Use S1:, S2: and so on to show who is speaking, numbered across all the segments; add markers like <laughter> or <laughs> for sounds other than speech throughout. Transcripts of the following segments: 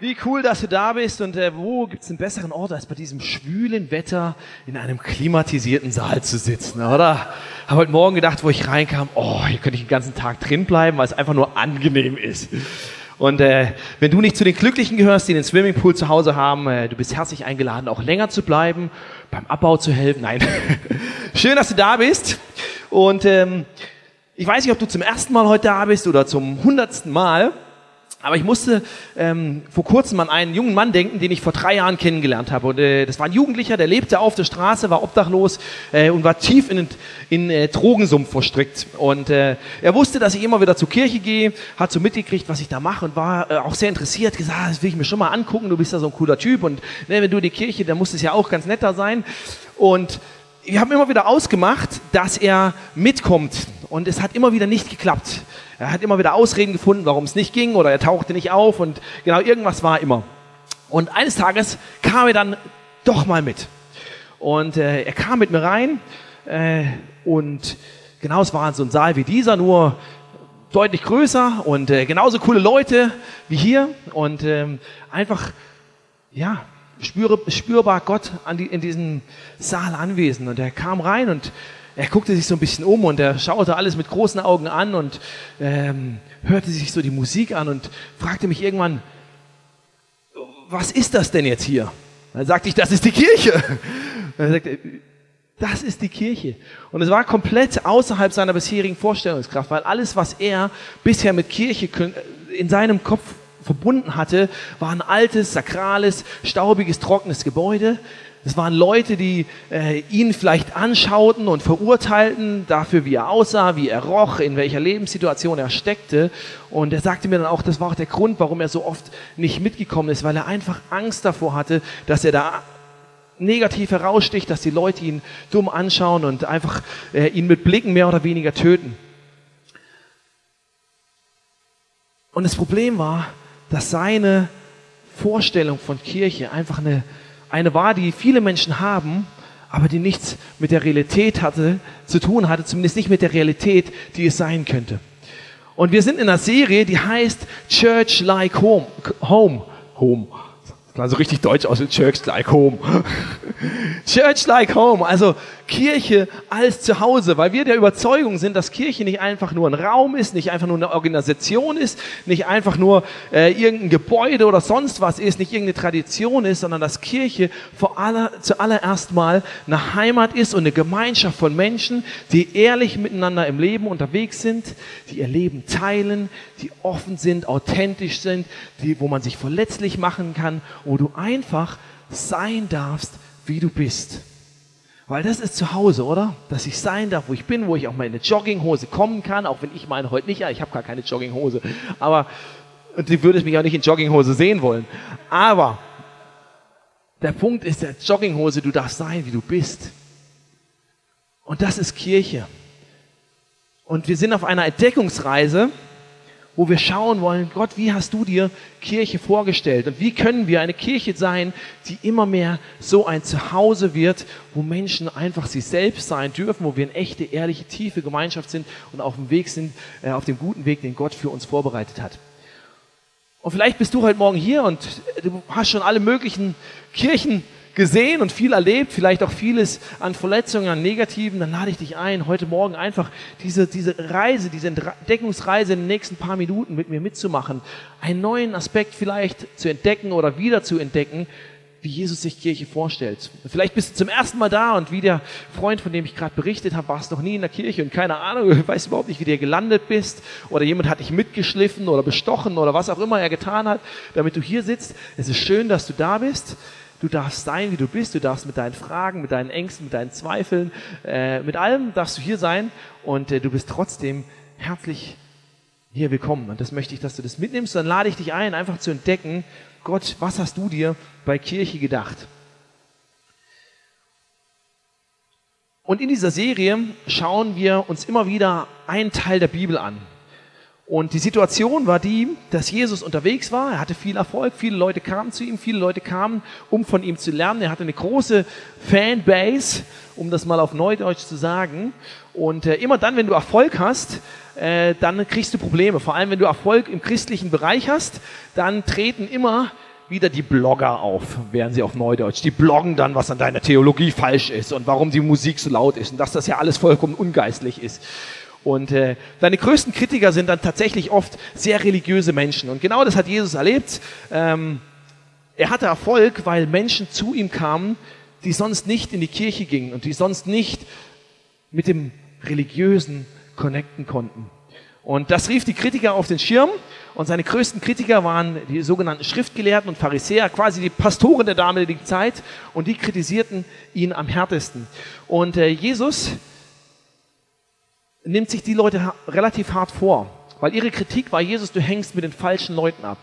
S1: Wie cool, dass du da bist und äh, wo gibt's einen besseren Ort, als bei diesem schwülen Wetter in einem klimatisierten Saal zu sitzen, oder? Habe heute Morgen gedacht, wo ich reinkam, oh, hier könnte ich den ganzen Tag drin bleiben, weil es einfach nur angenehm ist. Und äh, wenn du nicht zu den Glücklichen gehörst, die den Swimmingpool zu Hause haben, äh, du bist herzlich eingeladen, auch länger zu bleiben, beim Abbau zu helfen. Nein, <laughs> schön, dass du da bist. Und ähm, ich weiß nicht, ob du zum ersten Mal heute da bist oder zum hundertsten Mal. Aber ich musste ähm, vor kurzem an einen jungen Mann denken, den ich vor drei Jahren kennengelernt habe. Und äh, das war ein Jugendlicher, der lebte auf der Straße, war obdachlos äh, und war tief in, in äh, Drogensumpf verstrickt. Und äh, er wusste, dass ich immer wieder zur Kirche gehe, hat so mitgekriegt, was ich da mache und war äh, auch sehr interessiert, gesagt, ah, das will ich mir schon mal angucken, du bist ja so ein cooler Typ und ne, wenn du in die Kirche, dann muss es ja auch ganz netter sein. Und wir haben immer wieder ausgemacht, dass er mitkommt. Und es hat immer wieder nicht geklappt. Er hat immer wieder Ausreden gefunden, warum es nicht ging oder er tauchte nicht auf und genau irgendwas war immer. Und eines Tages kam er dann doch mal mit. Und äh, er kam mit mir rein äh, und genau, es war so ein Saal wie dieser, nur deutlich größer und äh, genauso coole Leute wie hier und ähm, einfach, ja, spürbar Gott an die, in diesem Saal anwesend. Und er kam rein und er guckte sich so ein bisschen um und er schaute alles mit großen Augen an und ähm, hörte sich so die Musik an und fragte mich irgendwann, was ist das denn jetzt hier? Dann sagte ich, das ist die Kirche. Und <laughs> er sagte, das ist die Kirche. Und es war komplett außerhalb seiner bisherigen Vorstellungskraft, weil alles, was er bisher mit Kirche in seinem Kopf verbunden hatte, war ein altes, sakrales, staubiges, trockenes Gebäude. Es waren Leute, die äh, ihn vielleicht anschauten und verurteilten dafür, wie er aussah, wie er roch, in welcher Lebenssituation er steckte. Und er sagte mir dann auch, das war auch der Grund, warum er so oft nicht mitgekommen ist, weil er einfach Angst davor hatte, dass er da negativ heraussticht, dass die Leute ihn dumm anschauen und einfach äh, ihn mit Blicken mehr oder weniger töten. Und das Problem war, dass seine Vorstellung von Kirche einfach eine, eine war, die viele Menschen haben, aber die nichts mit der Realität hatte, zu tun hatte, zumindest nicht mit der Realität, die es sein könnte. Und wir sind in einer Serie, die heißt Church Like Home. Home. Home. Also richtig deutsch aus, Church Like Home. <laughs> Church Like Home, also Kirche als Zuhause, weil wir der Überzeugung sind, dass Kirche nicht einfach nur ein Raum ist, nicht einfach nur eine Organisation ist, nicht einfach nur äh, irgendein Gebäude oder sonst was ist, nicht irgendeine Tradition ist, sondern dass Kirche vor aller, zuallererst mal eine Heimat ist und eine Gemeinschaft von Menschen, die ehrlich miteinander im Leben unterwegs sind, die ihr Leben teilen, die offen sind, authentisch sind, die, wo man sich verletzlich machen kann, wo du einfach sein darfst, wie du bist. Weil das ist zu Hause, oder? Dass ich sein darf, wo ich bin, wo ich auch mal in eine Jogginghose kommen kann, auch wenn ich meine heute nicht, ja, ich habe gar keine Jogginghose, aber und die würde mich auch nicht in Jogginghose sehen wollen. Aber der Punkt ist, der Jogginghose, du darfst sein, wie du bist. Und das ist Kirche. Und wir sind auf einer Entdeckungsreise, wo wir schauen wollen, Gott, wie hast du dir Kirche vorgestellt? Und wie können wir eine Kirche sein, die immer mehr so ein Zuhause wird, wo Menschen einfach sie selbst sein dürfen, wo wir eine echte, ehrliche, tiefe Gemeinschaft sind und auf dem Weg sind, äh, auf dem guten Weg, den Gott für uns vorbereitet hat. Und vielleicht bist du heute Morgen hier und du hast schon alle möglichen Kirchen gesehen und viel erlebt, vielleicht auch vieles an Verletzungen, an Negativen, dann lade ich dich ein, heute Morgen einfach diese, diese Reise, diese Entdeckungsreise in den nächsten paar Minuten mit mir mitzumachen, einen neuen Aspekt vielleicht zu entdecken oder wieder zu entdecken, wie Jesus sich Kirche vorstellt. Vielleicht bist du zum ersten Mal da und wie der Freund, von dem ich gerade berichtet habe, warst noch nie in der Kirche und keine Ahnung, <laughs> weißt überhaupt nicht, wie du gelandet bist oder jemand hat dich mitgeschliffen oder bestochen oder was auch immer er getan hat, damit du hier sitzt. Es ist schön, dass du da bist. Du darfst sein, wie du bist. Du darfst mit deinen Fragen, mit deinen Ängsten, mit deinen Zweifeln, äh, mit allem darfst du hier sein und äh, du bist trotzdem herzlich hier willkommen. Und das möchte ich, dass du das mitnimmst. Dann lade ich dich ein, einfach zu entdecken, Gott, was hast du dir bei Kirche gedacht? Und in dieser Serie schauen wir uns immer wieder einen Teil der Bibel an. Und die Situation war die, dass Jesus unterwegs war, er hatte viel Erfolg, viele Leute kamen zu ihm, viele Leute kamen, um von ihm zu lernen. Er hatte eine große Fanbase, um das mal auf Neudeutsch zu sagen. Und äh, immer dann, wenn du Erfolg hast, äh, dann kriegst du Probleme. Vor allem, wenn du Erfolg im christlichen Bereich hast, dann treten immer wieder die Blogger auf, wären sie auf Neudeutsch. Die bloggen dann, was an deiner Theologie falsch ist und warum die Musik so laut ist und dass das ja alles vollkommen ungeistlich ist. Und äh, deine größten Kritiker sind dann tatsächlich oft sehr religiöse Menschen. Und genau das hat Jesus erlebt. Ähm, er hatte Erfolg, weil Menschen zu ihm kamen, die sonst nicht in die Kirche gingen und die sonst nicht mit dem Religiösen connecten konnten. Und das rief die Kritiker auf den Schirm. Und seine größten Kritiker waren die sogenannten Schriftgelehrten und Pharisäer, quasi die Pastoren der damaligen Zeit. Und die kritisierten ihn am härtesten. Und äh, Jesus nimmt sich die Leute relativ hart vor. Weil ihre Kritik war, Jesus, du hängst mit den falschen Leuten ab.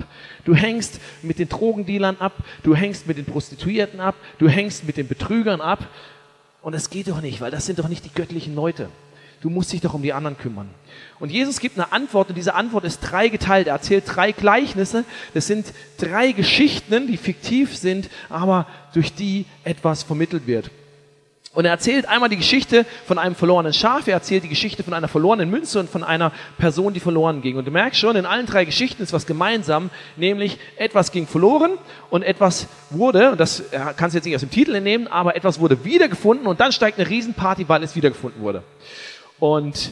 S1: Du hängst mit den Drogendealern ab. Du hängst mit den Prostituierten ab. Du hängst mit den Betrügern ab. Und das geht doch nicht, weil das sind doch nicht die göttlichen Leute. Du musst dich doch um die anderen kümmern. Und Jesus gibt eine Antwort und diese Antwort ist drei geteilt. Er erzählt drei Gleichnisse. Das sind drei Geschichten, die fiktiv sind, aber durch die etwas vermittelt wird. Und er erzählt einmal die Geschichte von einem verlorenen Schaf, er erzählt die Geschichte von einer verlorenen Münze und von einer Person, die verloren ging. Und du merkst schon, in allen drei Geschichten ist was gemeinsam, nämlich etwas ging verloren und etwas wurde, und das kannst du jetzt nicht aus dem Titel entnehmen, aber etwas wurde wiedergefunden und dann steigt eine Riesenparty, weil es wiedergefunden wurde. Und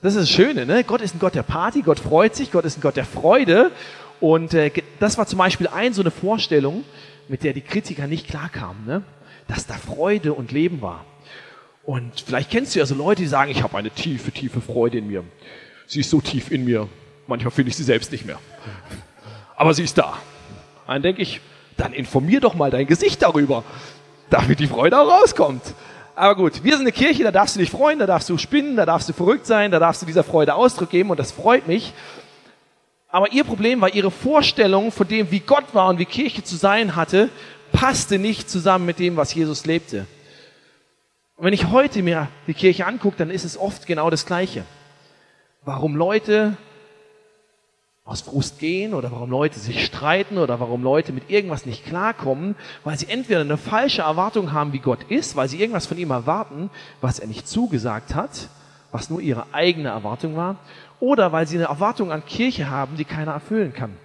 S1: das ist das Schöne, ne? Gott ist ein Gott der Party, Gott freut sich, Gott ist ein Gott der Freude. Und äh, das war zum Beispiel ein so eine Vorstellung, mit der die Kritiker nicht klarkamen, ne? Dass da Freude und Leben war. Und vielleicht kennst du ja so Leute, die sagen, ich habe eine tiefe, tiefe Freude in mir. Sie ist so tief in mir, manchmal finde ich sie selbst nicht mehr. Aber sie ist da. Dann denke ich, dann informier doch mal dein Gesicht darüber, damit die Freude auch rauskommt. Aber gut, wir sind eine Kirche, da darfst du dich freuen, da darfst du spinnen, da darfst du verrückt sein, da darfst du dieser Freude Ausdruck geben und das freut mich. Aber ihr Problem war, ihre Vorstellung von dem, wie Gott war und wie Kirche zu sein hatte, passte nicht zusammen mit dem, was Jesus lebte. Und wenn ich heute mir die Kirche angucke, dann ist es oft genau das Gleiche. Warum Leute aus Frust gehen oder warum Leute sich streiten oder warum Leute mit irgendwas nicht klarkommen, weil sie entweder eine falsche Erwartung haben, wie Gott ist, weil sie irgendwas von ihm erwarten, was er nicht zugesagt hat, was nur ihre eigene Erwartung war, oder weil sie eine Erwartung an Kirche haben, die keiner erfüllen kann.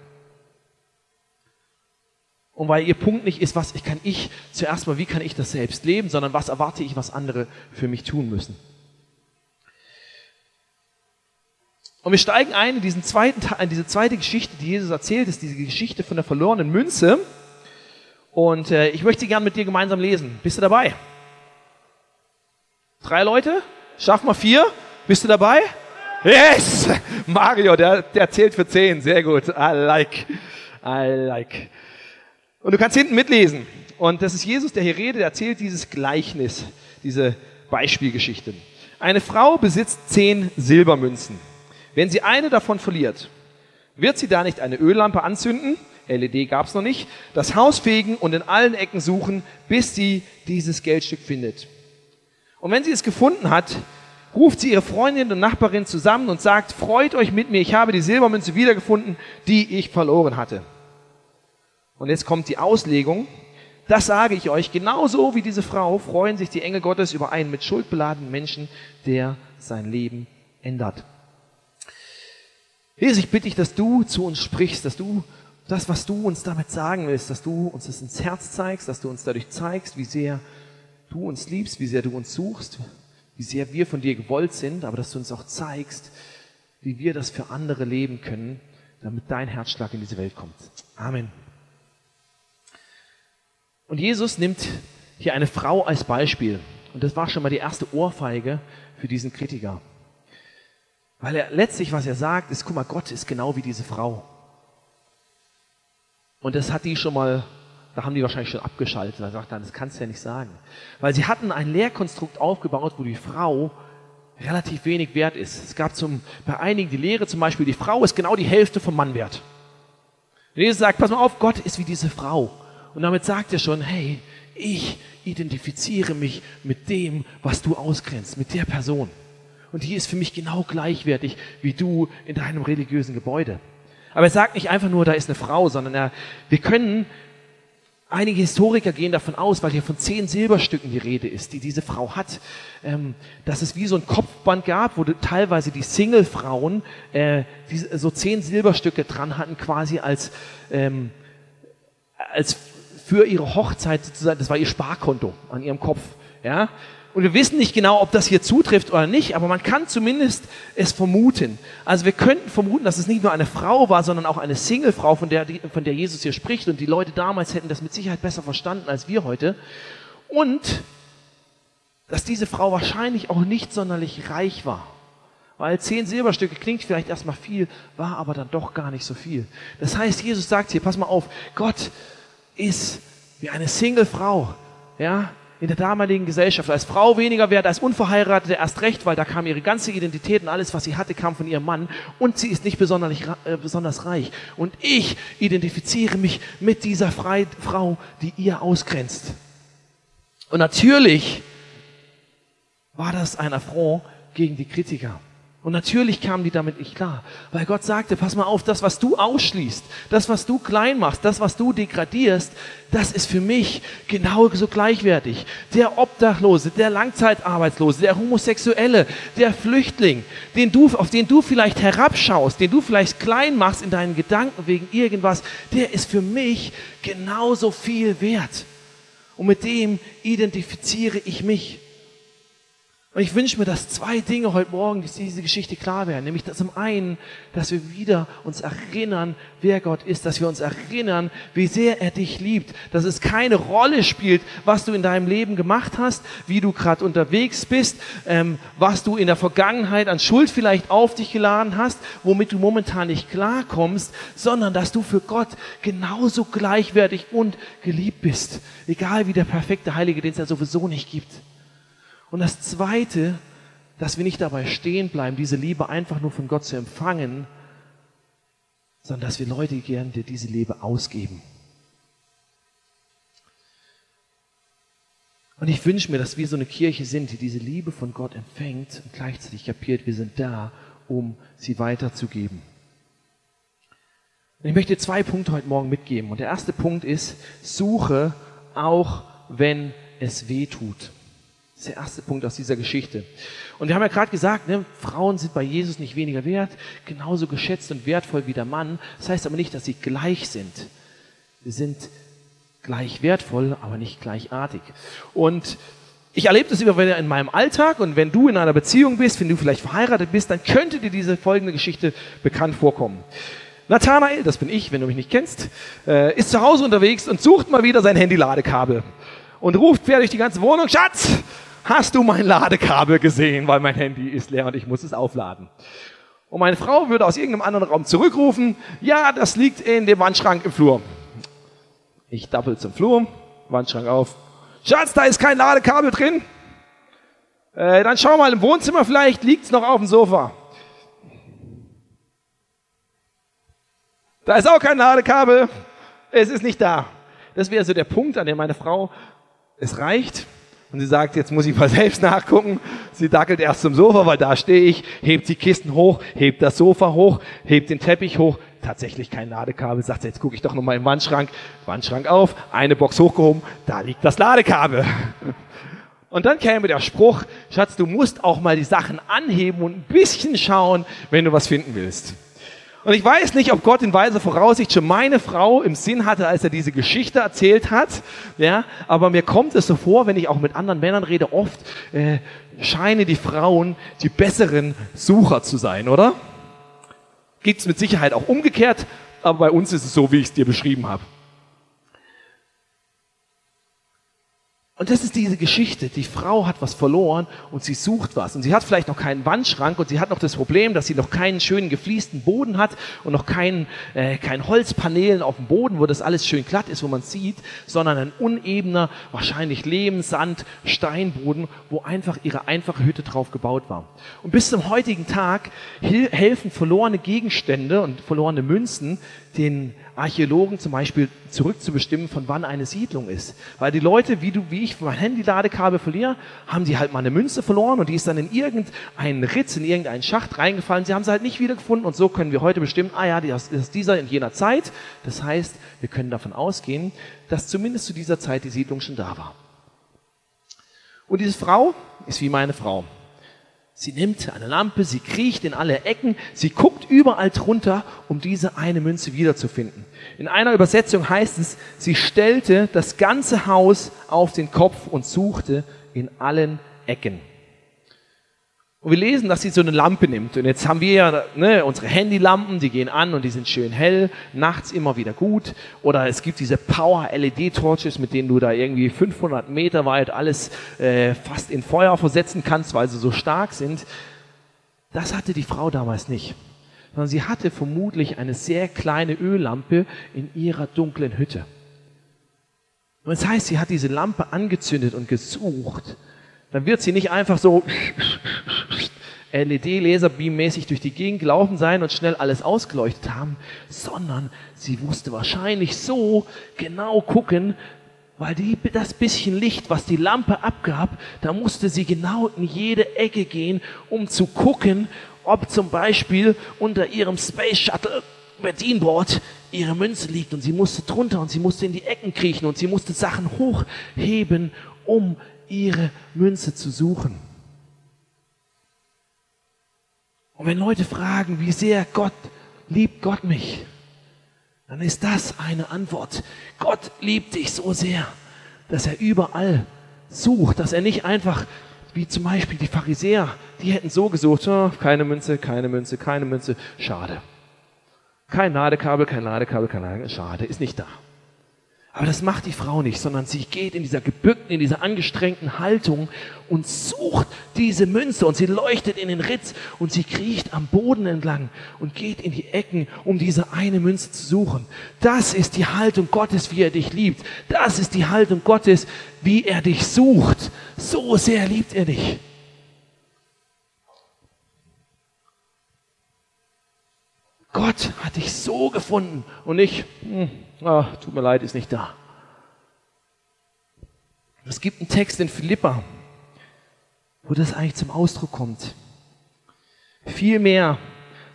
S1: Und weil ihr Punkt nicht ist, was kann ich zuerst mal, wie kann ich das selbst leben, sondern was erwarte ich, was andere für mich tun müssen. Und wir steigen ein in, diesen zweiten, in diese zweite Geschichte, die Jesus erzählt, ist diese Geschichte von der verlorenen Münze. Und äh, ich möchte sie gerne mit dir gemeinsam lesen. Bist du dabei? Drei Leute? Schaffen wir vier? Bist du dabei? Yes! Mario, der, der zählt für zehn. Sehr gut. I like. I like. Und du kannst hinten mitlesen. Und das ist Jesus, der hier redet, der erzählt dieses Gleichnis, diese Beispielgeschichte. Eine Frau besitzt zehn Silbermünzen. Wenn sie eine davon verliert, wird sie da nicht eine Öllampe anzünden, LED gab es noch nicht, das Haus fegen und in allen Ecken suchen, bis sie dieses Geldstück findet. Und wenn sie es gefunden hat, ruft sie ihre Freundin und Nachbarin zusammen und sagt, freut euch mit mir, ich habe die Silbermünze wiedergefunden, die ich verloren hatte. Und jetzt kommt die Auslegung. Das sage ich euch, genauso wie diese Frau freuen sich die Engel Gottes über einen mit Schuld beladenen Menschen, der sein Leben ändert. Jesus, ich bitte dich, dass du zu uns sprichst, dass du das, was du uns damit sagen willst, dass du uns das ins Herz zeigst, dass du uns dadurch zeigst, wie sehr du uns liebst, wie sehr du uns suchst, wie sehr wir von dir gewollt sind, aber dass du uns auch zeigst, wie wir das für andere leben können, damit dein Herzschlag in diese Welt kommt. Amen. Und Jesus nimmt hier eine Frau als Beispiel. Und das war schon mal die erste Ohrfeige für diesen Kritiker. Weil er letztlich, was er sagt, ist, guck mal, Gott ist genau wie diese Frau. Und das hat die schon mal, da haben die wahrscheinlich schon abgeschaltet. Da sagt er, das kannst du ja nicht sagen. Weil sie hatten ein Lehrkonstrukt aufgebaut, wo die Frau relativ wenig wert ist. Es gab zum, bei einigen die Lehre zum Beispiel, die Frau ist genau die Hälfte vom Mann wert. Und Jesus sagt, pass mal auf, Gott ist wie diese Frau. Und damit sagt er schon, hey, ich identifiziere mich mit dem, was du ausgrenzt, mit der Person und die ist für mich genau gleichwertig wie du in deinem religiösen Gebäude. Aber er sagt nicht einfach nur, da ist eine Frau, sondern er, wir können, einige Historiker gehen davon aus, weil hier von zehn Silberstücken die Rede ist, die diese Frau hat, ähm, dass es wie so ein Kopfband gab, wo teilweise die Single-Frauen äh, so zehn Silberstücke dran hatten, quasi als, ähm, als für ihre Hochzeit sozusagen, das war ihr Sparkonto an ihrem Kopf. Ja? Und wir wissen nicht genau, ob das hier zutrifft oder nicht, aber man kann zumindest es vermuten. Also wir könnten vermuten, dass es nicht nur eine Frau war, sondern auch eine Singlefrau, von der, von der Jesus hier spricht. Und die Leute damals hätten das mit Sicherheit besser verstanden als wir heute. Und dass diese Frau wahrscheinlich auch nicht sonderlich reich war. Weil zehn Silberstücke klingt vielleicht erstmal viel, war aber dann doch gar nicht so viel. Das heißt, Jesus sagt hier, pass mal auf, Gott ist wie eine Single-Frau, ja, in der damaligen Gesellschaft. Als Frau weniger wert als Unverheiratete erst recht, weil da kam ihre ganze Identität und alles, was sie hatte, kam von ihrem Mann. Und sie ist nicht besonders, äh, besonders reich. Und ich identifiziere mich mit dieser Frei Frau, die ihr ausgrenzt. Und natürlich war das ein Affront gegen die Kritiker. Und natürlich kamen die damit nicht klar, weil Gott sagte, pass mal auf, das, was du ausschließt, das, was du klein machst, das, was du degradierst, das ist für mich genauso gleichwertig. Der Obdachlose, der Langzeitarbeitslose, der Homosexuelle, der Flüchtling, den du, auf den du vielleicht herabschaust, den du vielleicht klein machst in deinen Gedanken wegen irgendwas, der ist für mich genauso viel wert. Und mit dem identifiziere ich mich. Und ich wünsche mir, dass zwei Dinge heute Morgen dass diese Geschichte klar werden. Nämlich zum einen, dass wir wieder uns erinnern, wer Gott ist, dass wir uns erinnern, wie sehr er dich liebt, dass es keine Rolle spielt, was du in deinem Leben gemacht hast, wie du gerade unterwegs bist, ähm, was du in der Vergangenheit an Schuld vielleicht auf dich geladen hast, womit du momentan nicht klarkommst, sondern dass du für Gott genauso gleichwertig und geliebt bist. Egal wie der perfekte Heilige, den es ja sowieso nicht gibt. Und das Zweite, dass wir nicht dabei stehen bleiben, diese Liebe einfach nur von Gott zu empfangen, sondern dass wir Leute gern dir diese Liebe ausgeben. Und ich wünsche mir, dass wir so eine Kirche sind, die diese Liebe von Gott empfängt und gleichzeitig kapiert, wir sind da, um sie weiterzugeben. Und ich möchte zwei Punkte heute Morgen mitgeben. Und der erste Punkt ist, suche auch, wenn es weh tut. Das ist der erste Punkt aus dieser Geschichte. Und wir haben ja gerade gesagt, ne, Frauen sind bei Jesus nicht weniger wert, genauso geschätzt und wertvoll wie der Mann. Das heißt aber nicht, dass sie gleich sind. Sie sind gleich wertvoll, aber nicht gleichartig. Und ich erlebe das immer wieder in meinem Alltag und wenn du in einer Beziehung bist, wenn du vielleicht verheiratet bist, dann könnte dir diese folgende Geschichte bekannt vorkommen. Nathanael, das bin ich, wenn du mich nicht kennst, äh, ist zu Hause unterwegs und sucht mal wieder sein Handy-Ladekabel und ruft quer durch die ganze Wohnung, Schatz, hast du mein Ladekabel gesehen, weil mein Handy ist leer und ich muss es aufladen. Und meine Frau würde aus irgendeinem anderen Raum zurückrufen, ja, das liegt in dem Wandschrank im Flur. Ich dappel zum Flur, Wandschrank auf. Schatz, da ist kein Ladekabel drin. Äh, dann schau mal im Wohnzimmer, vielleicht liegt's noch auf dem Sofa. Da ist auch kein Ladekabel. Es ist nicht da. Das wäre so der Punkt, an dem meine Frau, es reicht, und sie sagt, jetzt muss ich mal <laughs> selbst nachgucken. Sie dackelt erst zum Sofa, weil da stehe ich, hebt die Kisten hoch, hebt das Sofa hoch, hebt den Teppich hoch. Tatsächlich kein Ladekabel. Sagt sie, jetzt gucke ich doch nochmal im Wandschrank. Wandschrank auf, eine Box hochgehoben, da liegt das Ladekabel. <laughs> Und dann käme der Spruch, Schatz, du musst auch mal die Sachen anheben und ein bisschen schauen, wenn du was finden willst. Und ich weiß nicht, ob Gott in weiser Voraussicht schon meine Frau im Sinn hatte, als er diese Geschichte erzählt hat. Ja, aber mir kommt es so vor, wenn ich auch mit anderen Männern rede, oft äh, scheinen die Frauen die besseren Sucher zu sein, oder? Gibt es mit Sicherheit auch umgekehrt, aber bei uns ist es so, wie ich es dir beschrieben habe. Und das ist diese Geschichte. Die Frau hat was verloren und sie sucht was. Und sie hat vielleicht noch keinen Wandschrank und sie hat noch das Problem, dass sie noch keinen schönen gefliesten Boden hat und noch keinen, äh, kein Holzpanelen auf dem Boden, wo das alles schön glatt ist, wo man sieht, sondern ein unebener, wahrscheinlich Lehm, Sand, Steinboden, wo einfach ihre einfache Hütte drauf gebaut war. Und bis zum heutigen Tag helfen verlorene Gegenstände und verlorene Münzen den Archäologen zum Beispiel zurückzubestimmen, von wann eine Siedlung ist. Weil die Leute, wie du, wie ich mein Handy-Ladekabel verliere, haben die halt mal eine Münze verloren und die ist dann in irgendeinen Ritz, in irgendeinen Schacht reingefallen. Sie haben sie halt nicht wiedergefunden und so können wir heute bestimmen, ah ja, das ist dieser in jener Zeit. Das heißt, wir können davon ausgehen, dass zumindest zu dieser Zeit die Siedlung schon da war. Und diese Frau ist wie meine Frau. Sie nimmt eine Lampe, sie kriecht in alle Ecken, sie guckt überall drunter, um diese eine Münze wiederzufinden. In einer Übersetzung heißt es, sie stellte das ganze Haus auf den Kopf und suchte in allen Ecken. Und wir lesen, dass sie so eine Lampe nimmt. Und jetzt haben wir ja ne, unsere Handylampen, die gehen an und die sind schön hell, nachts immer wieder gut. Oder es gibt diese Power-LED-Torches, mit denen du da irgendwie 500 Meter weit alles äh, fast in Feuer versetzen kannst, weil sie so stark sind. Das hatte die Frau damals nicht. Sondern sie hatte vermutlich eine sehr kleine Öllampe in ihrer dunklen Hütte. Und das heißt, sie hat diese Lampe angezündet und gesucht dann wird sie nicht einfach so LED-Laserbeam-mäßig durch die Gegend gelaufen sein und schnell alles ausgeleuchtet haben, sondern sie musste wahrscheinlich so genau gucken, weil die, das bisschen Licht, was die Lampe abgab, da musste sie genau in jede Ecke gehen, um zu gucken, ob zum Beispiel unter ihrem Space Shuttle Bedienboard ihre Münze liegt und sie musste drunter und sie musste in die Ecken kriechen und sie musste Sachen hochheben, um ihre Münze zu suchen. Und wenn Leute fragen, wie sehr Gott liebt Gott mich, dann ist das eine Antwort. Gott liebt dich so sehr, dass er überall sucht, dass er nicht einfach, wie zum Beispiel die Pharisäer, die hätten so gesucht, oh, keine Münze, keine Münze, keine Münze, schade. Kein Ladekabel, kein Ladekabel, kein Ladekabel, schade, ist nicht da. Aber das macht die Frau nicht, sondern sie geht in dieser gebückten, in dieser angestrengten Haltung und sucht diese Münze und sie leuchtet in den Ritz und sie kriecht am Boden entlang und geht in die Ecken, um diese eine Münze zu suchen. Das ist die Haltung Gottes, wie er dich liebt. Das ist die Haltung Gottes, wie er dich sucht. So sehr liebt er dich. Gott hat dich so gefunden und nicht, hm, oh, tut mir leid, ist nicht da. Es gibt einen Text in Philippa, wo das eigentlich zum Ausdruck kommt. Vielmehr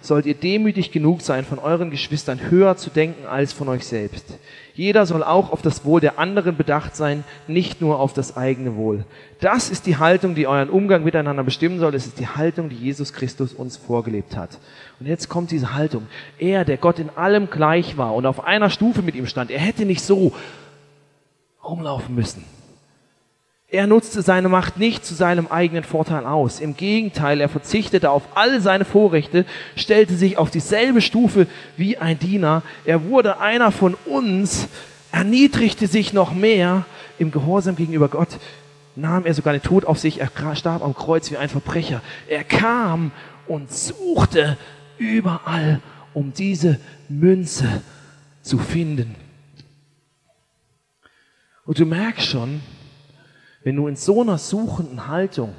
S1: sollt ihr demütig genug sein, von euren Geschwistern höher zu denken als von euch selbst. Jeder soll auch auf das Wohl der anderen bedacht sein, nicht nur auf das eigene Wohl. Das ist die Haltung, die euren Umgang miteinander bestimmen soll. Es ist die Haltung, die Jesus Christus uns vorgelebt hat. Und jetzt kommt diese Haltung. Er, der Gott in allem gleich war und auf einer Stufe mit ihm stand, er hätte nicht so rumlaufen müssen. Er nutzte seine Macht nicht zu seinem eigenen Vorteil aus. Im Gegenteil, er verzichtete auf all seine Vorrechte, stellte sich auf dieselbe Stufe wie ein Diener. Er wurde einer von uns, erniedrigte sich noch mehr im Gehorsam gegenüber Gott, nahm er sogar den Tod auf sich, er starb am Kreuz wie ein Verbrecher. Er kam und suchte überall, um diese Münze zu finden. Und du merkst schon, wenn du in so einer suchenden Haltung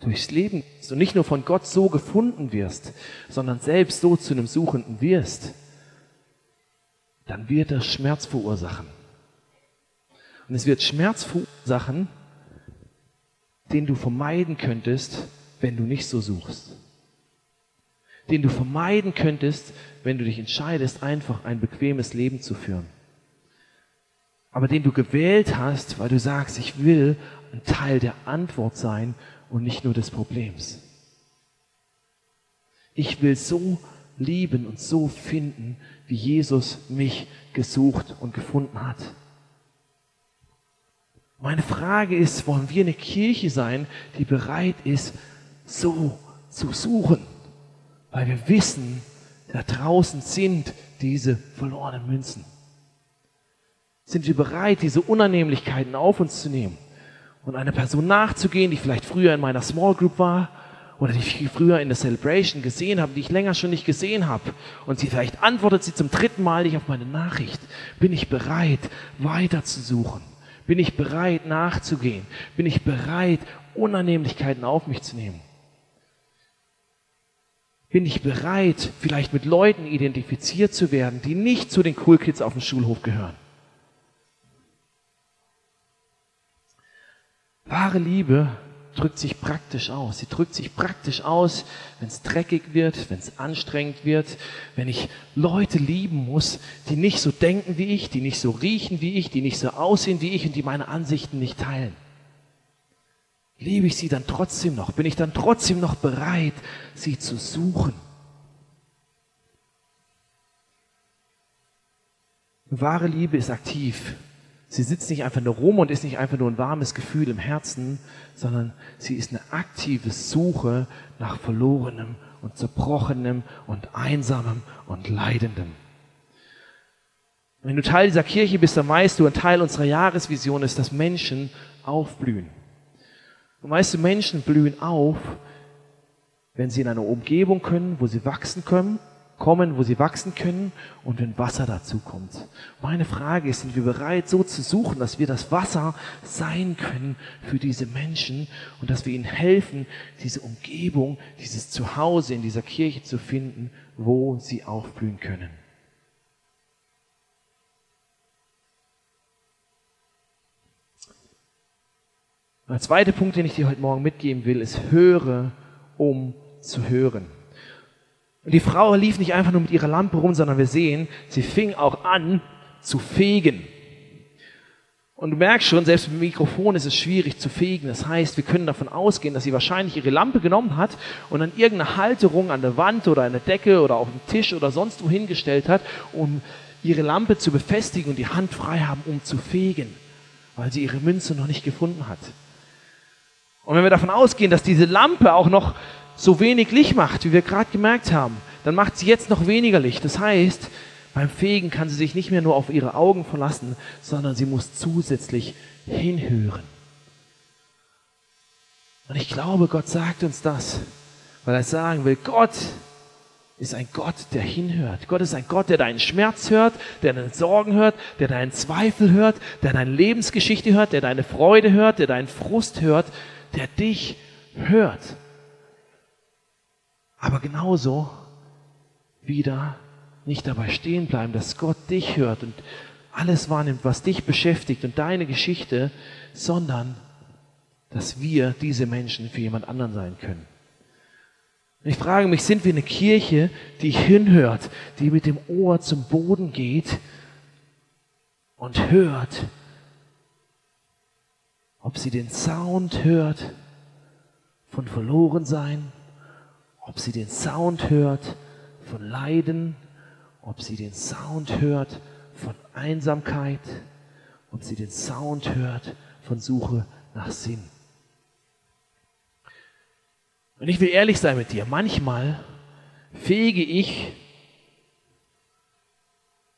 S1: durchs Leben und nicht nur von Gott so gefunden wirst, sondern selbst so zu einem Suchenden wirst, dann wird das Schmerz verursachen. Und es wird Schmerz verursachen, den du vermeiden könntest, wenn du nicht so suchst. Den du vermeiden könntest, wenn du dich entscheidest, einfach ein bequemes Leben zu führen. Aber den du gewählt hast, weil du sagst, ich will ein Teil der Antwort sein und nicht nur des Problems. Ich will so lieben und so finden, wie Jesus mich gesucht und gefunden hat. Meine Frage ist, wollen wir eine Kirche sein, die bereit ist, so zu suchen? Weil wir wissen, da draußen sind diese verlorenen Münzen. Sind wir bereit, diese Unannehmlichkeiten auf uns zu nehmen? und einer Person nachzugehen, die vielleicht früher in meiner Small Group war oder die ich früher in der Celebration gesehen habe, die ich länger schon nicht gesehen habe. Und sie vielleicht antwortet sie zum dritten Mal nicht auf meine Nachricht. Bin ich bereit, weiter zu suchen? Bin ich bereit, nachzugehen? Bin ich bereit, Unannehmlichkeiten auf mich zu nehmen? Bin ich bereit, vielleicht mit Leuten identifiziert zu werden, die nicht zu den Cool Kids auf dem Schulhof gehören? Wahre Liebe drückt sich praktisch aus. Sie drückt sich praktisch aus, wenn es dreckig wird, wenn es anstrengend wird, wenn ich Leute lieben muss, die nicht so denken wie ich, die nicht so riechen wie ich, die nicht so aussehen wie ich und die meine Ansichten nicht teilen. Liebe ich sie dann trotzdem noch? Bin ich dann trotzdem noch bereit, sie zu suchen? Wahre Liebe ist aktiv. Sie sitzt nicht einfach nur rum und ist nicht einfach nur ein warmes Gefühl im Herzen, sondern sie ist eine aktive Suche nach Verlorenem und Zerbrochenem und Einsamem und Leidendem. Wenn du Teil dieser Kirche bist, dann weißt du, ein Teil unserer Jahresvision ist, dass Menschen aufblühen. Und weißt du, Menschen blühen auf, wenn sie in einer Umgebung können, wo sie wachsen können kommen, wo sie wachsen können und wenn Wasser dazu kommt. Meine Frage ist, sind wir bereit, so zu suchen, dass wir das Wasser sein können für diese Menschen und dass wir ihnen helfen, diese Umgebung, dieses Zuhause in dieser Kirche zu finden, wo sie aufblühen können. Der zweite Punkt, den ich dir heute Morgen mitgeben will, ist, höre, um zu hören. Und die Frau lief nicht einfach nur mit ihrer Lampe rum, sondern wir sehen, sie fing auch an zu fegen. Und du merkst schon, selbst mit dem Mikrofon ist es schwierig zu fegen. Das heißt, wir können davon ausgehen, dass sie wahrscheinlich ihre Lampe genommen hat und an irgendeine Halterung an der Wand oder an der Decke oder auf dem Tisch oder sonst wo hingestellt hat, um ihre Lampe zu befestigen und die Hand frei haben, um zu fegen, weil sie ihre Münze noch nicht gefunden hat. Und wenn wir davon ausgehen, dass diese Lampe auch noch so wenig Licht macht, wie wir gerade gemerkt haben, dann macht sie jetzt noch weniger Licht. Das heißt, beim Fegen kann sie sich nicht mehr nur auf ihre Augen verlassen, sondern sie muss zusätzlich hinhören. Und ich glaube, Gott sagt uns das, weil er sagen will, Gott ist ein Gott, der hinhört. Gott ist ein Gott, der deinen Schmerz hört, der deine Sorgen hört, der deinen Zweifel hört, der deine Lebensgeschichte hört, der deine Freude hört, der deinen Frust hört, der dich hört aber genauso wieder nicht dabei stehen bleiben, dass Gott dich hört und alles wahrnimmt, was dich beschäftigt und deine Geschichte, sondern dass wir diese Menschen für jemand anderen sein können. ich frage mich, sind wir eine Kirche, die hinhört, die mit dem Ohr zum Boden geht und hört, ob sie den Sound hört von Verlorensein, ob sie den Sound hört von Leiden, ob sie den Sound hört von Einsamkeit, ob sie den Sound hört von Suche nach Sinn. Und ich will ehrlich sein mit dir, manchmal fege ich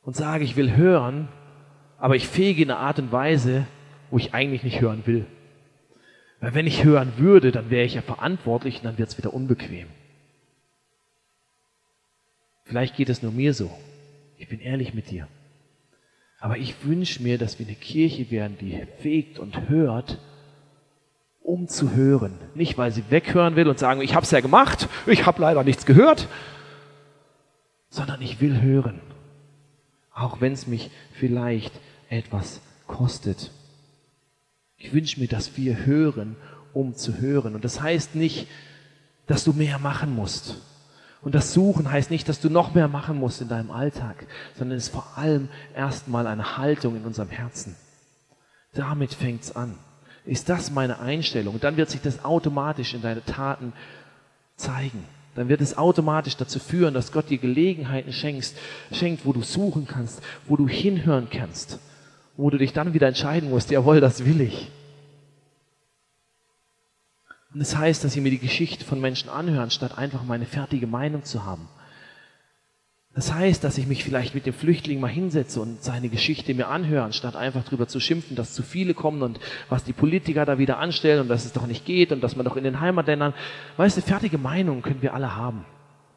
S1: und sage, ich will hören, aber ich fege in einer Art und Weise, wo ich eigentlich nicht hören will. Weil wenn ich hören würde, dann wäre ich ja verantwortlich und dann wird es wieder unbequem. Vielleicht geht es nur mir so. Ich bin ehrlich mit dir. Aber ich wünsche mir, dass wir eine Kirche werden, die fegt und hört, um zu hören. Nicht, weil sie weghören will und sagen, ich habe es ja gemacht, ich habe leider nichts gehört, sondern ich will hören. Auch wenn es mich vielleicht etwas kostet. Ich wünsche mir, dass wir hören, um zu hören. Und das heißt nicht, dass du mehr machen musst. Und das Suchen heißt nicht, dass du noch mehr machen musst in deinem Alltag, sondern es ist vor allem erstmal eine Haltung in unserem Herzen. Damit fängt's an. Ist das meine Einstellung? Und dann wird sich das automatisch in deine Taten zeigen. Dann wird es automatisch dazu führen, dass Gott dir Gelegenheiten schenkst, schenkt, wo du suchen kannst, wo du hinhören kannst, wo du dich dann wieder entscheiden musst, jawohl, das will ich. Und das heißt, dass ich mir die Geschichte von Menschen anhöre, statt einfach meine fertige Meinung zu haben. Das heißt, dass ich mich vielleicht mit dem Flüchtling mal hinsetze und seine Geschichte mir anhöre, anstatt einfach darüber zu schimpfen, dass zu viele kommen und was die Politiker da wieder anstellen und dass es doch nicht geht und dass man doch in den Heimatländern, weißt du, fertige Meinungen können wir alle haben.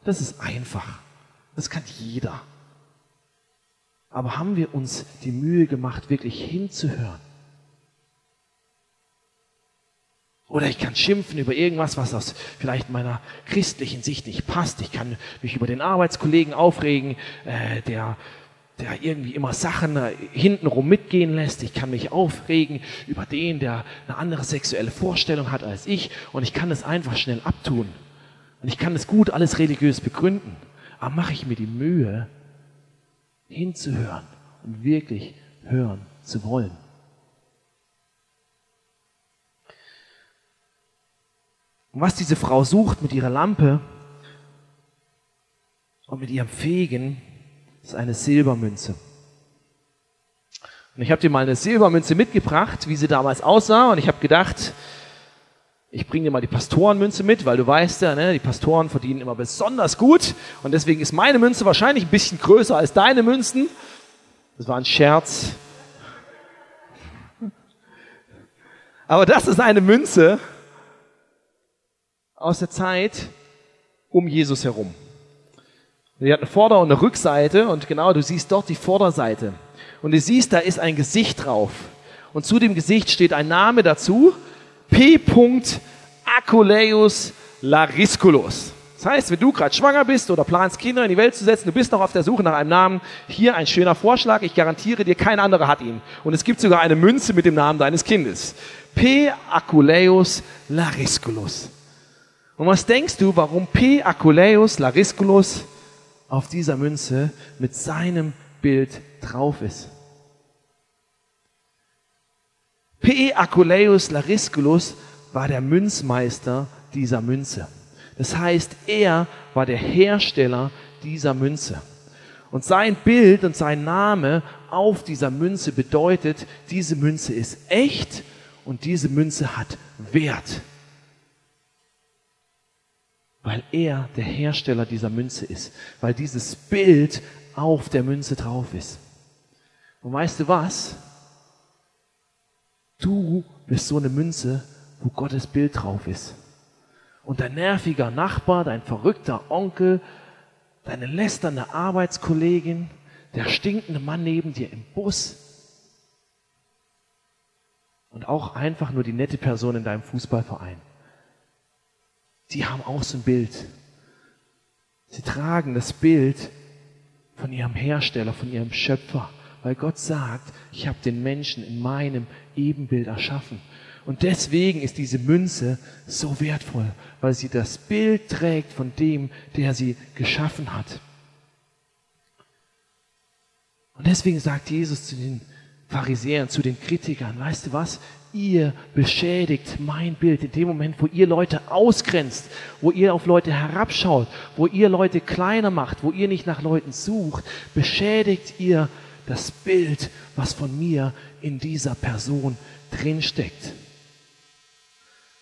S1: Das ist einfach. Das kann jeder. Aber haben wir uns die Mühe gemacht, wirklich hinzuhören? Oder ich kann schimpfen über irgendwas, was aus vielleicht meiner christlichen Sicht nicht passt. Ich kann mich über den Arbeitskollegen aufregen, äh, der, der irgendwie immer Sachen äh, hintenrum mitgehen lässt. Ich kann mich aufregen über den, der eine andere sexuelle Vorstellung hat als ich. Und ich kann es einfach schnell abtun. Und ich kann es gut alles religiös begründen. Aber mache ich mir die Mühe, hinzuhören und wirklich hören zu wollen. Und was diese Frau sucht mit ihrer Lampe und mit ihrem Fegen, ist eine Silbermünze. Und ich habe dir mal eine Silbermünze mitgebracht, wie sie damals aussah. Und ich habe gedacht, ich bringe dir mal die Pastorenmünze mit, weil du weißt ja, ne, die Pastoren verdienen immer besonders gut. Und deswegen ist meine Münze wahrscheinlich ein bisschen größer als deine Münzen. Das war ein Scherz. Aber das ist eine Münze aus der Zeit um Jesus herum. Die hat eine Vorder- und eine Rückseite und genau, du siehst dort die Vorderseite. Und du siehst, da ist ein Gesicht drauf. Und zu dem Gesicht steht ein Name dazu. P. Aculeus larisculus. Das heißt, wenn du gerade schwanger bist oder planst, Kinder in die Welt zu setzen, du bist noch auf der Suche nach einem Namen, hier ein schöner Vorschlag, ich garantiere dir, kein anderer hat ihn. Und es gibt sogar eine Münze mit dem Namen deines Kindes. P. Aculeus larisculus. Und was denkst du, warum P. Aculeus larisculus auf dieser Münze mit seinem Bild drauf ist? P. Aculeus larisculus war der Münzmeister dieser Münze. Das heißt, er war der Hersteller dieser Münze. Und sein Bild und sein Name auf dieser Münze bedeutet, diese Münze ist echt und diese Münze hat Wert. Weil er der Hersteller dieser Münze ist, weil dieses Bild auf der Münze drauf ist. Und weißt du was? Du bist so eine Münze, wo Gottes Bild drauf ist. Und dein nerviger Nachbar, dein verrückter Onkel, deine lästernde Arbeitskollegin, der stinkende Mann neben dir im Bus und auch einfach nur die nette Person in deinem Fußballverein. Die haben auch so ein Bild. Sie tragen das Bild von ihrem Hersteller, von ihrem Schöpfer, weil Gott sagt, ich habe den Menschen in meinem Ebenbild erschaffen. Und deswegen ist diese Münze so wertvoll, weil sie das Bild trägt von dem, der sie geschaffen hat. Und deswegen sagt Jesus zu den Pharisäern, zu den Kritikern, weißt du was? Ihr beschädigt mein Bild in dem Moment, wo ihr Leute ausgrenzt, wo ihr auf Leute herabschaut, wo ihr Leute kleiner macht, wo ihr nicht nach Leuten sucht, beschädigt ihr das Bild, was von mir in dieser Person drinsteckt.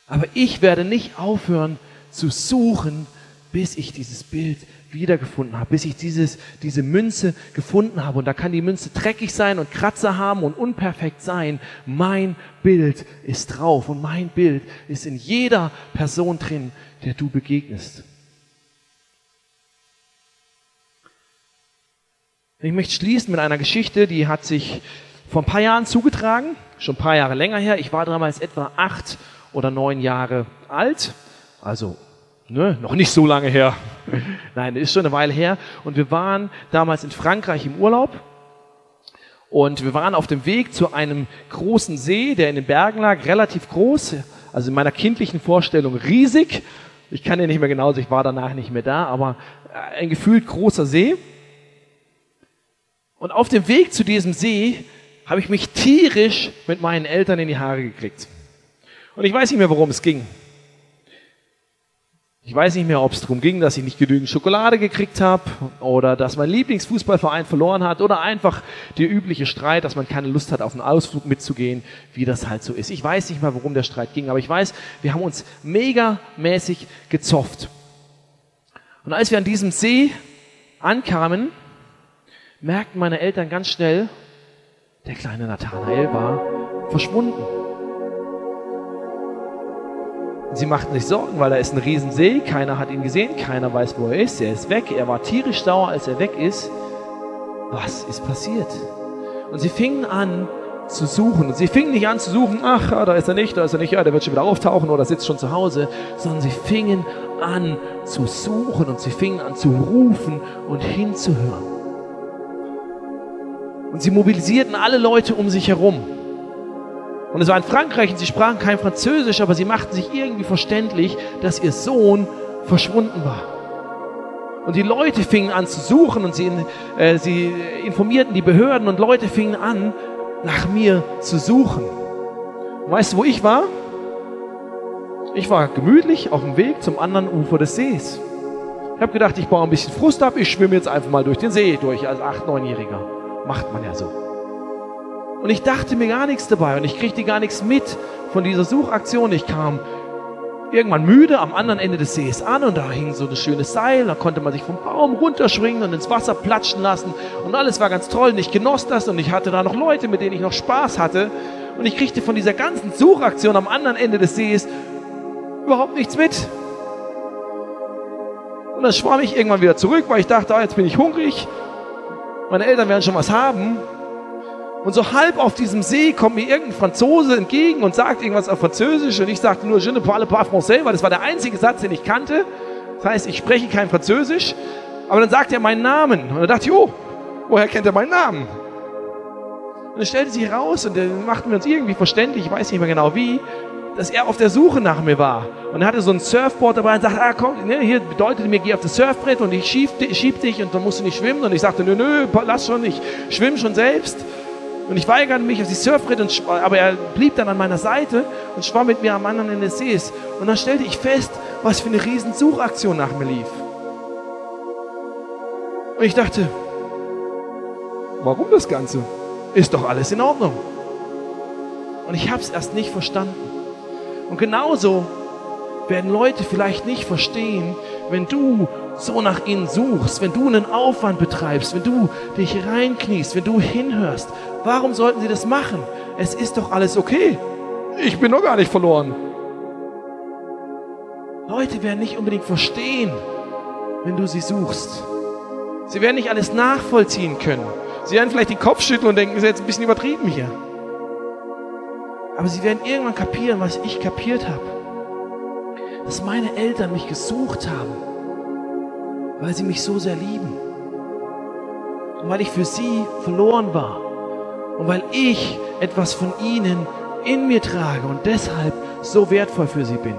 S1: Aber ich werde nicht aufhören zu suchen, bis ich dieses Bild wiedergefunden habe, bis ich dieses, diese Münze gefunden habe. Und da kann die Münze dreckig sein und Kratzer haben und unperfekt sein. Mein Bild ist drauf und mein Bild ist in jeder Person drin, der du begegnest. Ich möchte schließen mit einer Geschichte, die hat sich vor ein paar Jahren zugetragen, schon ein paar Jahre länger her. Ich war damals etwa acht oder neun Jahre alt, also ne, noch nicht so lange her. <laughs> Nein, ist schon eine Weile her. Und wir waren damals in Frankreich im Urlaub. Und wir waren auf dem Weg zu einem großen See, der in den Bergen lag, relativ groß, also in meiner kindlichen Vorstellung riesig. Ich kann ja nicht mehr genau, ich war danach nicht mehr da, aber ein gefühlt großer See. Und auf dem Weg zu diesem See habe ich mich tierisch mit meinen Eltern in die Haare gekriegt. Und ich weiß nicht mehr, worum es ging. Ich weiß nicht mehr, ob es darum ging, dass ich nicht genügend Schokolade gekriegt habe oder dass mein Lieblingsfußballverein verloren hat oder einfach der übliche Streit, dass man keine Lust hat, auf einen Ausflug mitzugehen, wie das halt so ist. Ich weiß nicht mehr, worum der Streit ging, aber ich weiß, wir haben uns megamäßig gezofft. Und als wir an diesem See ankamen, merkten meine Eltern ganz schnell, der kleine Nathanael war verschwunden. Sie machten sich Sorgen, weil da ist ein Riesensee, keiner hat ihn gesehen, keiner weiß, wo er ist, er ist weg, er war tierisch sauer, als er weg ist. Was ist passiert? Und sie fingen an zu suchen. Und sie fingen nicht an zu suchen, ach, da ist er nicht, da ist er nicht, ja, der wird schon wieder auftauchen oder sitzt schon zu Hause, sondern sie fingen an zu suchen und sie fingen an zu rufen und hinzuhören. Und sie mobilisierten alle Leute um sich herum. Und es war in Frankreich und sie sprachen kein Französisch, aber sie machten sich irgendwie verständlich, dass ihr Sohn verschwunden war. Und die Leute fingen an zu suchen und sie, äh, sie informierten die Behörden und Leute fingen an, nach mir zu suchen. Und weißt du, wo ich war? Ich war gemütlich auf dem Weg zum anderen Ufer des Sees. Ich habe gedacht, ich baue ein bisschen Frust ab, ich schwimme jetzt einfach mal durch den See durch als 8-, 9-Jähriger. Macht man ja so. Und ich dachte mir gar nichts dabei und ich kriegte gar nichts mit von dieser Suchaktion. Ich kam irgendwann müde am anderen Ende des Sees an und da hing so ein schönes Seil, da konnte man sich vom Baum runterschwingen und ins Wasser platschen lassen. Und alles war ganz toll. Und ich genoss das und ich hatte da noch Leute, mit denen ich noch Spaß hatte. Und ich kriegte von dieser ganzen Suchaktion am anderen Ende des Sees überhaupt nichts mit. Und dann schwamm ich irgendwann wieder zurück, weil ich dachte, oh, jetzt bin ich hungrig, meine Eltern werden schon was haben und so halb auf diesem See kommt mir irgendein Franzose entgegen und sagt irgendwas auf Französisch und ich sagte nur Je ne parle pas français, weil das war der einzige Satz, den ich kannte. Das heißt, ich spreche kein Französisch. Aber dann sagt er meinen Namen. Und dann dachte ich, oh, woher kennt er meinen Namen? Und dann stellte sich heraus und dann machten wir uns irgendwie verständlich, ich weiß nicht mehr genau wie, dass er auf der Suche nach mir war. Und er hatte so ein Surfboard dabei und sagte, ah komm, ne, hier bedeutet mir, geh auf das Surfbrett und ich schieb, schieb dich und dann musst du nicht schwimmen. Und ich sagte, nö, nö, lass schon, ich schwimme schon selbst. Und ich weigerte mich auf die Surfbrett, und, aber er blieb dann an meiner Seite und schwamm mit mir am anderen Ende des Sees. Und dann stellte ich fest, was für eine riesen Suchaktion nach mir lief. Und ich dachte, warum das Ganze? Ist doch alles in Ordnung. Und ich habe es erst nicht verstanden. Und genauso werden Leute vielleicht nicht verstehen, wenn du so nach ihnen suchst, wenn du einen Aufwand betreibst, wenn du dich reinkniest, wenn du hinhörst, warum sollten sie das machen? Es ist doch alles okay. Ich bin noch gar nicht verloren. Leute werden nicht unbedingt verstehen, wenn du sie suchst. Sie werden nicht alles nachvollziehen können. Sie werden vielleicht den Kopf schütteln und denken, ist jetzt ein bisschen übertrieben hier. Aber sie werden irgendwann kapieren, was ich kapiert habe. Dass meine Eltern mich gesucht haben weil sie mich so sehr lieben. Und weil ich für sie verloren war. Und weil ich etwas von ihnen in mir trage und deshalb so wertvoll für sie bin.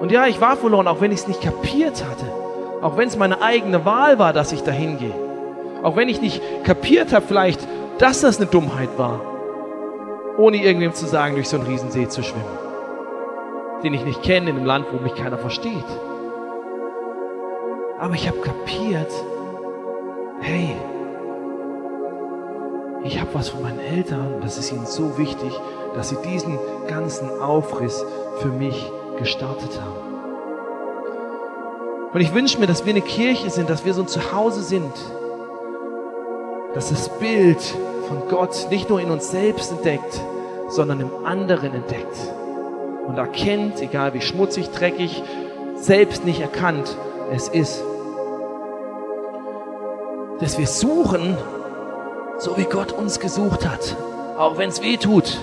S1: Und ja, ich war verloren, auch wenn ich es nicht kapiert hatte. Auch wenn es meine eigene Wahl war, dass ich dahin gehe. Auch wenn ich nicht kapiert habe, vielleicht, dass das eine Dummheit war. Ohne irgendwem zu sagen, durch so einen Riesensee zu schwimmen. Den ich nicht kenne, in einem Land, wo mich keiner versteht. Aber ich habe kapiert, hey, ich habe was von meinen Eltern, das ist ihnen so wichtig, dass sie diesen ganzen Aufriss für mich gestartet haben. Und ich wünsche mir, dass wir eine Kirche sind, dass wir so ein Zuhause sind, dass das Bild von Gott nicht nur in uns selbst entdeckt, sondern im anderen entdeckt und erkennt, egal wie schmutzig, dreckig, selbst nicht erkannt es ist. Dass wir suchen, so wie Gott uns gesucht hat, auch wenn es weh tut,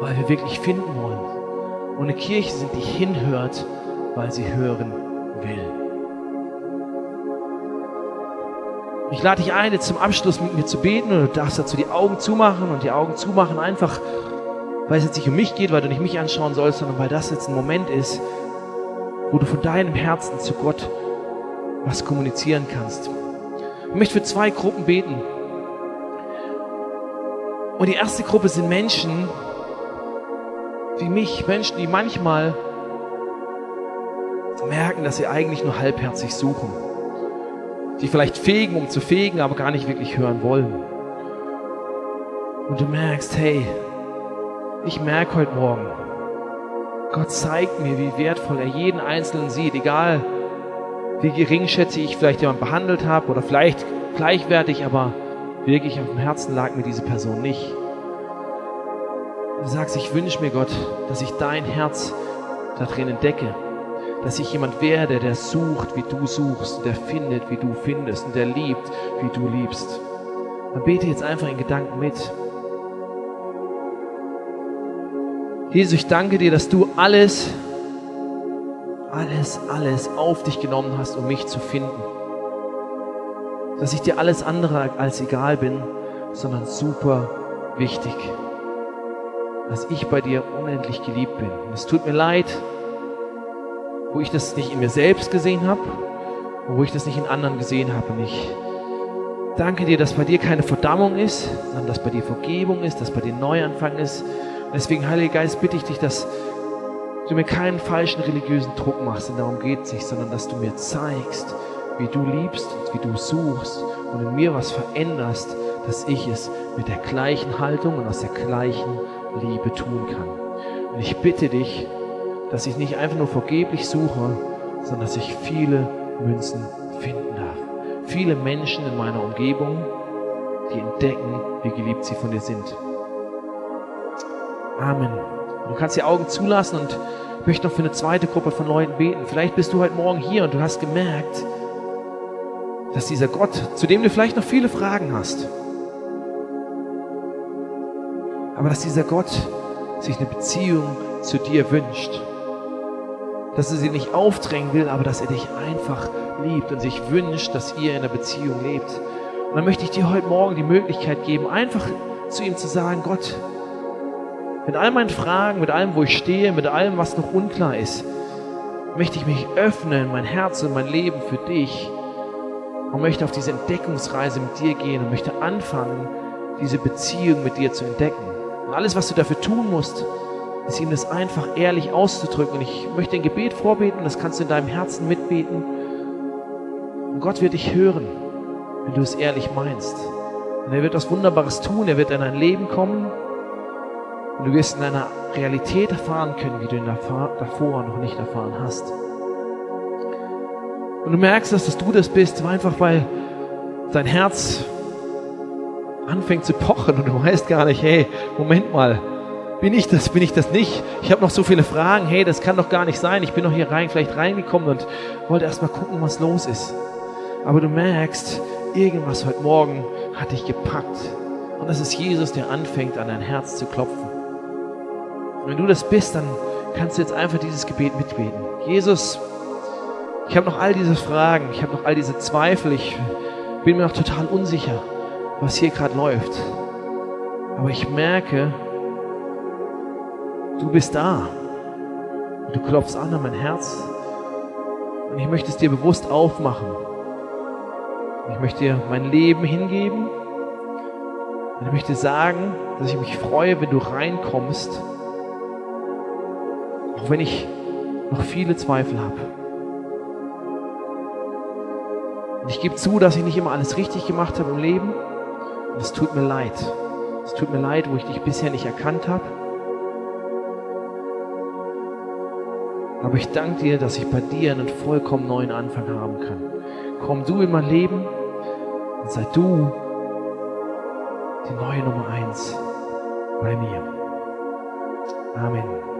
S1: weil wir wirklich finden wollen. Und eine Kirche sind, die hinhört, weil sie hören will. Ich lade dich ein, jetzt zum Abschluss mit mir zu beten und du darfst dazu die Augen zumachen und die Augen zumachen einfach, weil es jetzt nicht um mich geht, weil du nicht mich anschauen sollst, sondern weil das jetzt ein Moment ist, wo du von deinem Herzen zu Gott was kommunizieren kannst. Ich möchte für zwei Gruppen beten. Und die erste Gruppe sind Menschen, wie mich, Menschen, die manchmal merken, dass sie eigentlich nur halbherzig suchen. Die vielleicht fegen, um zu fegen, aber gar nicht wirklich hören wollen. Und du merkst, hey, ich merke heute Morgen, Gott zeigt mir, wie wertvoll er jeden Einzelnen sieht, egal wie geringschätzig ich vielleicht jemand behandelt habe oder vielleicht gleichwertig, aber wirklich auf dem Herzen lag mir diese Person nicht. Du sagst, ich wünsche mir Gott, dass ich dein Herz da drin entdecke, dass ich jemand werde, der sucht, wie du suchst, der findet, wie du findest und der liebt, wie du liebst. Dann bete jetzt einfach in Gedanken mit. Jesus, ich danke dir, dass du alles, alles, alles auf dich genommen hast, um mich zu finden. Dass ich dir alles andere als egal bin, sondern super wichtig. Dass ich bei dir unendlich geliebt bin. Und es tut mir leid, wo ich das nicht in mir selbst gesehen habe, wo ich das nicht in anderen gesehen habe. Und ich danke dir, dass bei dir keine Verdammung ist, sondern dass bei dir Vergebung ist, dass bei dir Neuanfang ist Deswegen, Heiliger Geist, bitte ich dich, dass du mir keinen falschen religiösen Druck machst, denn darum geht es nicht, sondern dass du mir zeigst, wie du liebst und wie du suchst und in mir was veränderst, dass ich es mit der gleichen Haltung und aus der gleichen Liebe tun kann. Und ich bitte dich, dass ich nicht einfach nur vergeblich suche, sondern dass ich viele Münzen finden darf. Viele Menschen in meiner Umgebung, die entdecken, wie geliebt sie von dir sind. Amen. Du kannst die Augen zulassen und ich möchte noch für eine zweite Gruppe von Leuten beten. Vielleicht bist du heute Morgen hier und du hast gemerkt, dass dieser Gott, zu dem du vielleicht noch viele Fragen hast, aber dass dieser Gott sich eine Beziehung zu dir wünscht. Dass er sie nicht aufdrängen will, aber dass er dich einfach liebt und sich wünscht, dass ihr in einer Beziehung lebt. Und dann möchte ich dir heute Morgen die Möglichkeit geben, einfach zu ihm zu sagen, Gott, mit all meinen Fragen, mit allem, wo ich stehe, mit allem, was noch unklar ist, möchte ich mich öffnen, mein Herz und mein Leben für dich und möchte auf diese Entdeckungsreise mit dir gehen und möchte anfangen, diese Beziehung mit dir zu entdecken. Und alles, was du dafür tun musst, ist ihm das einfach ehrlich auszudrücken. Und ich möchte ein Gebet vorbeten, das kannst du in deinem Herzen mitbeten. Und Gott wird dich hören, wenn du es ehrlich meinst. Und er wird was Wunderbares tun, er wird in dein Leben kommen und du wirst in deiner Realität erfahren können, wie du ihn davor noch nicht erfahren hast. Und du merkst, dass du das bist, einfach weil dein Herz anfängt zu pochen und du weißt gar nicht, hey, Moment mal, bin ich das, bin ich das nicht? Ich habe noch so viele Fragen, hey, das kann doch gar nicht sein. Ich bin doch hier rein, vielleicht reingekommen und wollte erst mal gucken, was los ist. Aber du merkst, irgendwas heute Morgen hat dich gepackt. Und das ist Jesus, der anfängt, an dein Herz zu klopfen. Und wenn du das bist, dann kannst du jetzt einfach dieses Gebet mitbeten. Jesus, ich habe noch all diese Fragen, ich habe noch all diese Zweifel, ich bin mir noch total unsicher was hier gerade läuft. Aber ich merke, du bist da. Du klopfst an an mein Herz. Und ich möchte es dir bewusst aufmachen. Ich möchte dir mein Leben hingeben. Und ich möchte sagen, dass ich mich freue, wenn du reinkommst. Auch wenn ich noch viele Zweifel habe. Und ich gebe zu, dass ich nicht immer alles richtig gemacht habe im Leben. Und es tut mir leid. Es tut mir leid, wo ich dich bisher nicht erkannt habe. Aber ich danke dir, dass ich bei dir einen vollkommen neuen Anfang haben kann. Komm du in mein Leben und sei du die neue Nummer eins bei mir. Amen.